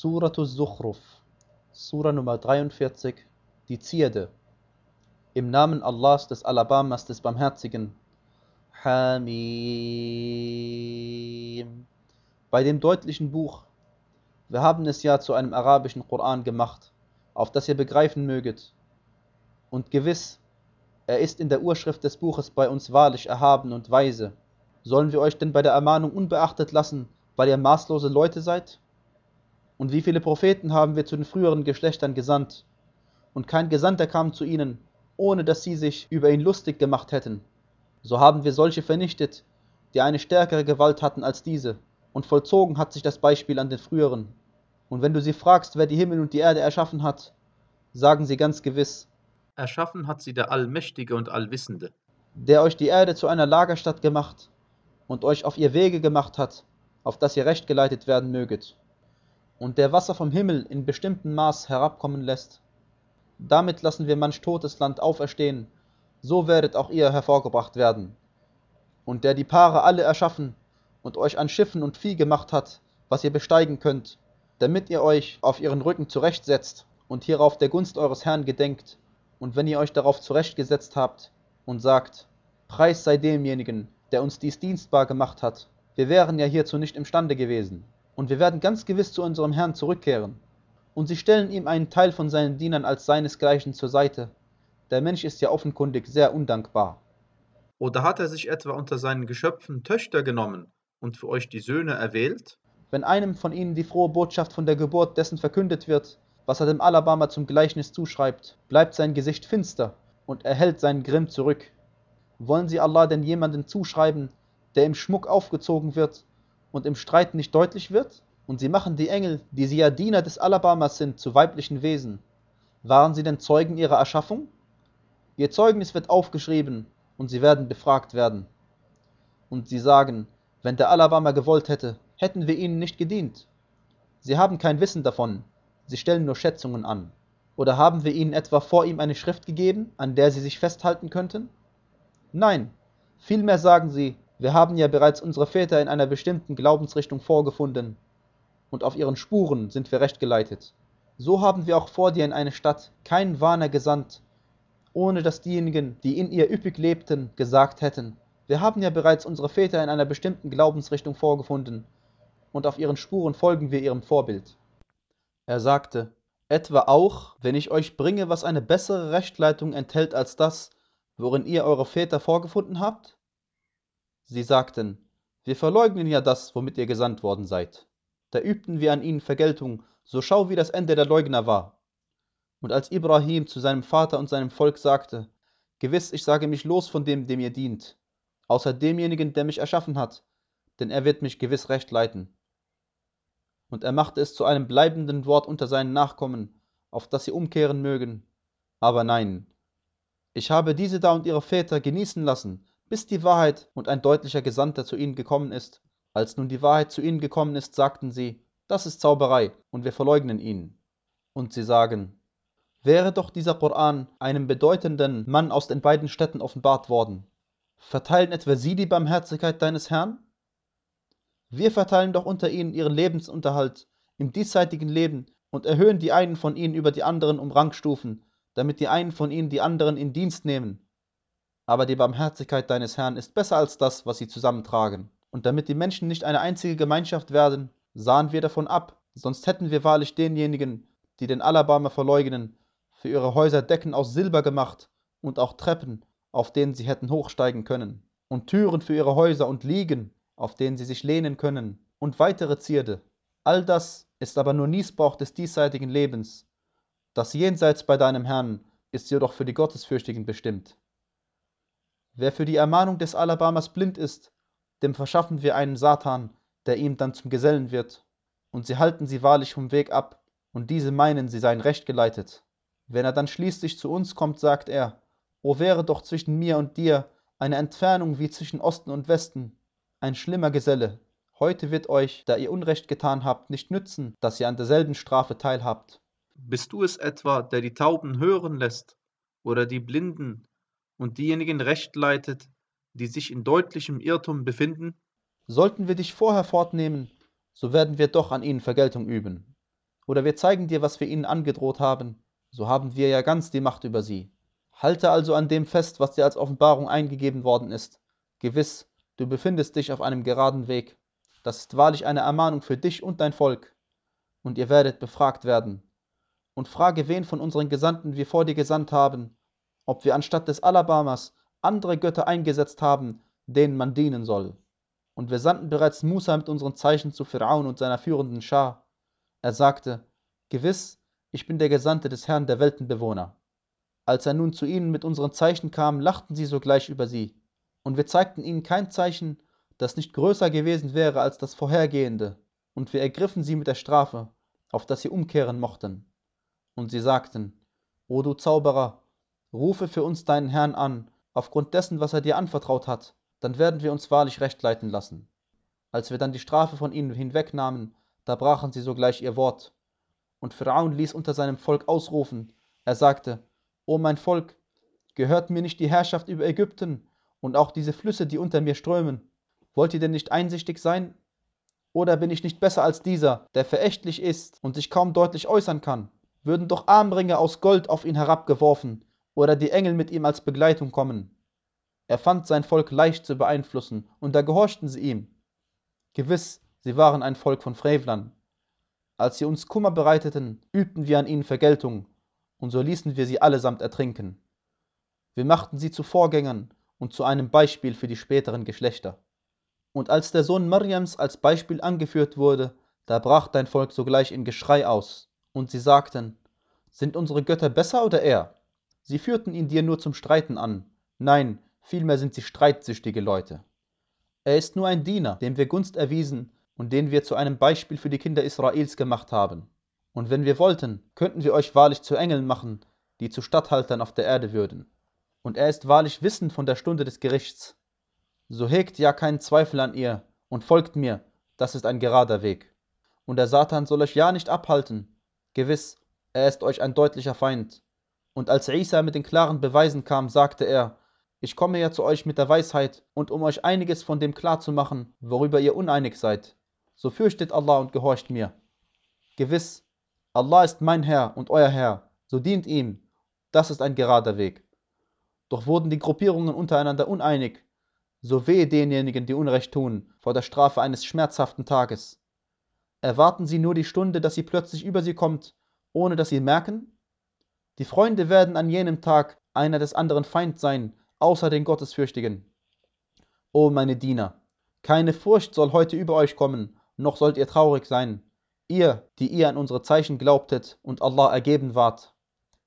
Suratu Zukhruf, Sura Nummer 43, die Zierde. Im Namen Allahs des Alabamas des Barmherzigen. Hamim. Bei dem deutlichen Buch. Wir haben es ja zu einem arabischen Koran gemacht, auf das ihr begreifen möget. Und gewiss, er ist in der Urschrift des Buches bei uns wahrlich erhaben und weise. Sollen wir euch denn bei der Ermahnung unbeachtet lassen, weil ihr maßlose Leute seid? Und wie viele Propheten haben wir zu den früheren Geschlechtern gesandt? Und kein Gesandter kam zu ihnen, ohne dass sie sich über ihn lustig gemacht hätten. So haben wir solche vernichtet, die eine stärkere Gewalt hatten als diese, und vollzogen hat sich das Beispiel an den früheren. Und wenn du sie fragst, wer die Himmel und die Erde erschaffen hat, sagen sie ganz gewiss, Erschaffen hat sie der Allmächtige und Allwissende. der euch die Erde zu einer Lagerstatt gemacht und euch auf ihr Wege gemacht hat, auf dass ihr recht geleitet werden möget, und der Wasser vom Himmel in bestimmtem Maß herabkommen lässt. Damit lassen wir manch totes Land auferstehen, so werdet auch ihr hervorgebracht werden. Und der die Paare alle erschaffen und euch an Schiffen und Vieh gemacht hat, was ihr besteigen könnt, damit ihr euch auf ihren Rücken zurechtsetzt und hierauf der Gunst eures Herrn gedenkt, und wenn ihr euch darauf zurechtgesetzt habt und sagt, Preis sei demjenigen, der uns dies dienstbar gemacht hat, wir wären ja hierzu nicht imstande gewesen, und wir werden ganz gewiss zu unserem Herrn zurückkehren. Und sie stellen ihm einen Teil von seinen Dienern als seinesgleichen zur Seite. Der Mensch ist ja offenkundig sehr undankbar. Oder hat er sich etwa unter seinen Geschöpfen Töchter genommen und für euch die Söhne erwählt? Wenn einem von ihnen die frohe Botschaft von der Geburt dessen verkündet wird, was er dem Alabama zum Gleichnis zuschreibt, bleibt sein Gesicht finster und er hält seinen Grimm zurück. Wollen sie Allah denn jemanden zuschreiben, der im Schmuck aufgezogen wird und im Streit nicht deutlich wird? Und sie machen die Engel, die sie ja Diener des Alabamas sind, zu weiblichen Wesen. Waren sie denn Zeugen ihrer Erschaffung? Ihr Zeugnis wird aufgeschrieben und sie werden befragt werden. Und sie sagen, wenn der Alabama gewollt hätte, hätten wir ihnen nicht gedient. Sie haben kein Wissen davon, sie stellen nur Schätzungen an. Oder haben wir ihnen etwa vor ihm eine Schrift gegeben, an der sie sich festhalten könnten? Nein, vielmehr sagen sie, wir haben ja bereits unsere Väter in einer bestimmten Glaubensrichtung vorgefunden, und auf ihren Spuren sind wir recht geleitet. So haben wir auch vor dir in eine Stadt keinen Warner gesandt, ohne dass diejenigen, die in ihr üppig lebten, gesagt hätten, wir haben ja bereits unsere Väter in einer bestimmten Glaubensrichtung vorgefunden, und auf ihren Spuren folgen wir ihrem Vorbild. Er sagte, etwa auch, wenn ich euch bringe, was eine bessere Rechtleitung enthält als das, worin ihr eure Väter vorgefunden habt? Sie sagten, wir verleugnen ja das, womit ihr gesandt worden seid. Da übten wir an ihnen Vergeltung, so schau, wie das Ende der Leugner war. Und als Ibrahim zu seinem Vater und seinem Volk sagte, Gewiss, ich sage mich los von dem, dem ihr dient, außer demjenigen, der mich erschaffen hat, denn er wird mich gewiss recht leiten. Und er machte es zu einem bleibenden Wort unter seinen Nachkommen, auf das sie umkehren mögen. Aber nein, ich habe diese da und ihre Väter genießen lassen, bis die Wahrheit und ein deutlicher Gesandter zu ihnen gekommen ist. Als nun die Wahrheit zu ihnen gekommen ist, sagten sie, das ist Zauberei, und wir verleugnen ihn. Und sie sagen, wäre doch dieser Koran einem bedeutenden Mann aus den beiden Städten offenbart worden. Verteilen etwa sie die Barmherzigkeit deines Herrn? Wir verteilen doch unter ihnen ihren Lebensunterhalt im diesseitigen Leben und erhöhen die einen von ihnen über die anderen um Rangstufen, damit die einen von ihnen die anderen in Dienst nehmen. Aber die Barmherzigkeit deines Herrn ist besser als das, was sie zusammentragen. Und damit die Menschen nicht eine einzige Gemeinschaft werden, sahen wir davon ab, sonst hätten wir wahrlich denjenigen, die den Alabama verleugnen, für ihre Häuser Decken aus Silber gemacht und auch Treppen, auf denen sie hätten hochsteigen können, und Türen für ihre Häuser und Liegen, auf denen sie sich lehnen können, und weitere Zierde. All das ist aber nur Niesbrauch des diesseitigen Lebens. Das Jenseits bei deinem Herrn ist jedoch für die Gottesfürchtigen bestimmt. Wer für die Ermahnung des Alabamas blind ist, dem verschaffen wir einen Satan, der ihm dann zum Gesellen wird. Und sie halten sie wahrlich vom Weg ab, und diese meinen, sie seien recht geleitet. Wenn er dann schließlich zu uns kommt, sagt er, O wäre doch zwischen mir und dir eine Entfernung wie zwischen Osten und Westen, ein schlimmer Geselle. Heute wird euch, da ihr Unrecht getan habt, nicht nützen, dass ihr an derselben Strafe teilhabt. Bist du es etwa, der die Tauben hören lässt oder die Blinden und diejenigen recht leitet, die sich in deutlichem Irrtum befinden? Sollten wir dich vorher fortnehmen, so werden wir doch an ihnen Vergeltung üben. oder wir zeigen dir, was wir ihnen angedroht haben, so haben wir ja ganz die Macht über sie. Halte also an dem fest, was dir als Offenbarung eingegeben worden ist. Gewiss, du befindest dich auf einem geraden Weg. Das ist wahrlich eine Ermahnung für dich und dein Volk. Und ihr werdet befragt werden. Und frage, wen von unseren Gesandten wir vor dir gesandt haben, ob wir anstatt des Alabamas andere Götter eingesetzt haben, denen man dienen soll. Und wir sandten bereits Musa mit unseren Zeichen zu Pharaon und seiner führenden Schar. Er sagte, Gewiss, ich bin der Gesandte des Herrn der Weltenbewohner. Als er nun zu ihnen mit unseren Zeichen kam, lachten sie sogleich über sie. Und wir zeigten ihnen kein Zeichen, das nicht größer gewesen wäre als das vorhergehende. Und wir ergriffen sie mit der Strafe, auf dass sie umkehren mochten. Und sie sagten, O du Zauberer, rufe für uns deinen Herrn an, aufgrund dessen, was er dir anvertraut hat, dann werden wir uns wahrlich recht leiten lassen. Als wir dann die Strafe von ihnen hinwegnahmen, da brachen sie sogleich ihr Wort. Und Pharaon ließ unter seinem Volk ausrufen, er sagte, O mein Volk, gehört mir nicht die Herrschaft über Ägypten und auch diese Flüsse, die unter mir strömen? Wollt ihr denn nicht einsichtig sein? Oder bin ich nicht besser als dieser, der verächtlich ist und sich kaum deutlich äußern kann? Würden doch Armringe aus Gold auf ihn herabgeworfen oder die Engel mit ihm als Begleitung kommen. Er fand sein Volk leicht zu beeinflussen, und da gehorchten sie ihm. Gewiss, sie waren ein Volk von Frevlern. Als sie uns Kummer bereiteten, übten wir an ihnen Vergeltung, und so ließen wir sie allesamt ertrinken. Wir machten sie zu Vorgängern und zu einem Beispiel für die späteren Geschlechter. Und als der Sohn Mariams als Beispiel angeführt wurde, da brach dein Volk sogleich in Geschrei aus, und sie sagten, sind unsere Götter besser oder er? Sie führten ihn dir nur zum Streiten an. Nein, vielmehr sind sie streitsüchtige Leute. Er ist nur ein Diener, dem wir Gunst erwiesen und den wir zu einem Beispiel für die Kinder Israels gemacht haben. Und wenn wir wollten, könnten wir euch wahrlich zu Engeln machen, die zu Statthaltern auf der Erde würden. Und er ist wahrlich wissend von der Stunde des Gerichts. So hegt ja keinen Zweifel an ihr und folgt mir, das ist ein gerader Weg. Und der Satan soll euch ja nicht abhalten. Gewiss, er ist euch ein deutlicher Feind. Und als Isa mit den klaren Beweisen kam, sagte er, ich komme ja zu euch mit der Weisheit und um euch einiges von dem klarzumachen, worüber ihr uneinig seid. So fürchtet Allah und gehorcht mir. Gewiss, Allah ist mein Herr und euer Herr, so dient ihm. Das ist ein gerader Weg. Doch wurden die Gruppierungen untereinander uneinig, so wehe denjenigen, die Unrecht tun, vor der Strafe eines schmerzhaften Tages. Erwarten sie nur die Stunde, dass sie plötzlich über sie kommt, ohne dass sie merken? Die Freunde werden an jenem Tag einer des anderen Feind sein, außer den Gottesfürchtigen. O meine Diener, keine Furcht soll heute über euch kommen, noch sollt ihr traurig sein, ihr, die ihr an unsere Zeichen glaubtet und Allah ergeben wart.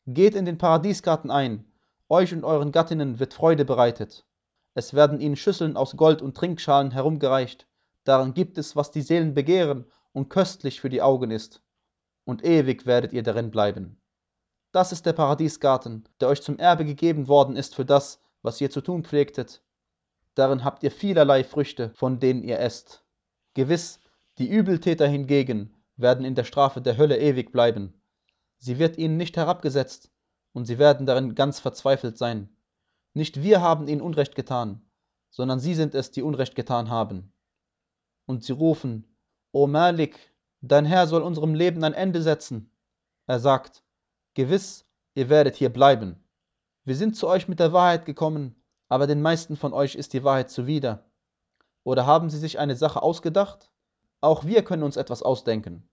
Geht in den Paradiesgarten ein, euch und euren Gattinnen wird Freude bereitet. Es werden ihnen Schüsseln aus Gold und Trinkschalen herumgereicht, darin gibt es, was die Seelen begehren und köstlich für die Augen ist. Und ewig werdet ihr darin bleiben. Das ist der Paradiesgarten, der euch zum Erbe gegeben worden ist für das, was ihr zu tun pflegtet. Darin habt ihr vielerlei Früchte, von denen ihr esst. Gewiss, die Übeltäter hingegen werden in der Strafe der Hölle ewig bleiben. Sie wird ihnen nicht herabgesetzt, und sie werden darin ganz verzweifelt sein. Nicht wir haben ihnen Unrecht getan, sondern sie sind es, die Unrecht getan haben. Und sie rufen, O Malik, dein Herr soll unserem Leben ein Ende setzen. Er sagt, Gewiss, ihr werdet hier bleiben. Wir sind zu euch mit der Wahrheit gekommen, aber den meisten von euch ist die Wahrheit zuwider. Oder haben sie sich eine Sache ausgedacht? Auch wir können uns etwas ausdenken.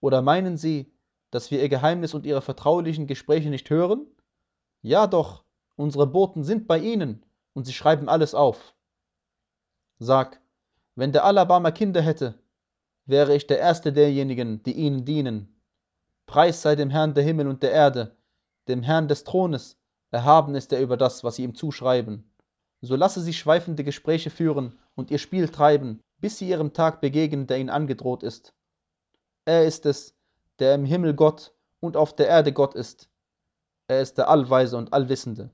Oder meinen sie, dass wir ihr Geheimnis und ihre vertraulichen Gespräche nicht hören? Ja doch, unsere Boten sind bei ihnen und sie schreiben alles auf. Sag, wenn der Alabama Kinder hätte, wäre ich der erste derjenigen, die ihnen dienen. Preis sei dem Herrn der Himmel und der Erde, dem Herrn des Thrones, erhaben ist er über das, was sie ihm zuschreiben. So lasse sie schweifende Gespräche führen und ihr Spiel treiben, bis sie ihrem Tag begegnen, der ihnen angedroht ist. Er ist es, der im Himmel Gott und auf der Erde Gott ist. Er ist der Allweise und Allwissende.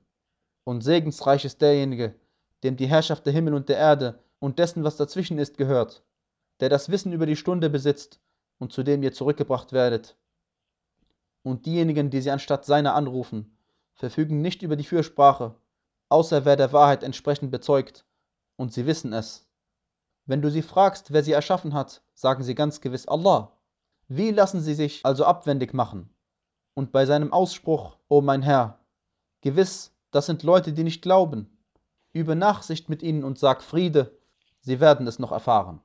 Und segensreich ist derjenige, dem die Herrschaft der Himmel und der Erde und dessen, was dazwischen ist, gehört, der das Wissen über die Stunde besitzt und zu dem ihr zurückgebracht werdet und diejenigen, die sie anstatt seiner anrufen, verfügen nicht über die Fürsprache, außer wer der Wahrheit entsprechend bezeugt, und sie wissen es. Wenn du sie fragst, wer sie erschaffen hat, sagen sie ganz gewiss Allah. Wie lassen sie sich also abwendig machen? Und bei seinem Ausspruch, O mein Herr, gewiss, das sind Leute, die nicht glauben. Übe Nachsicht mit ihnen und sag Friede, sie werden es noch erfahren.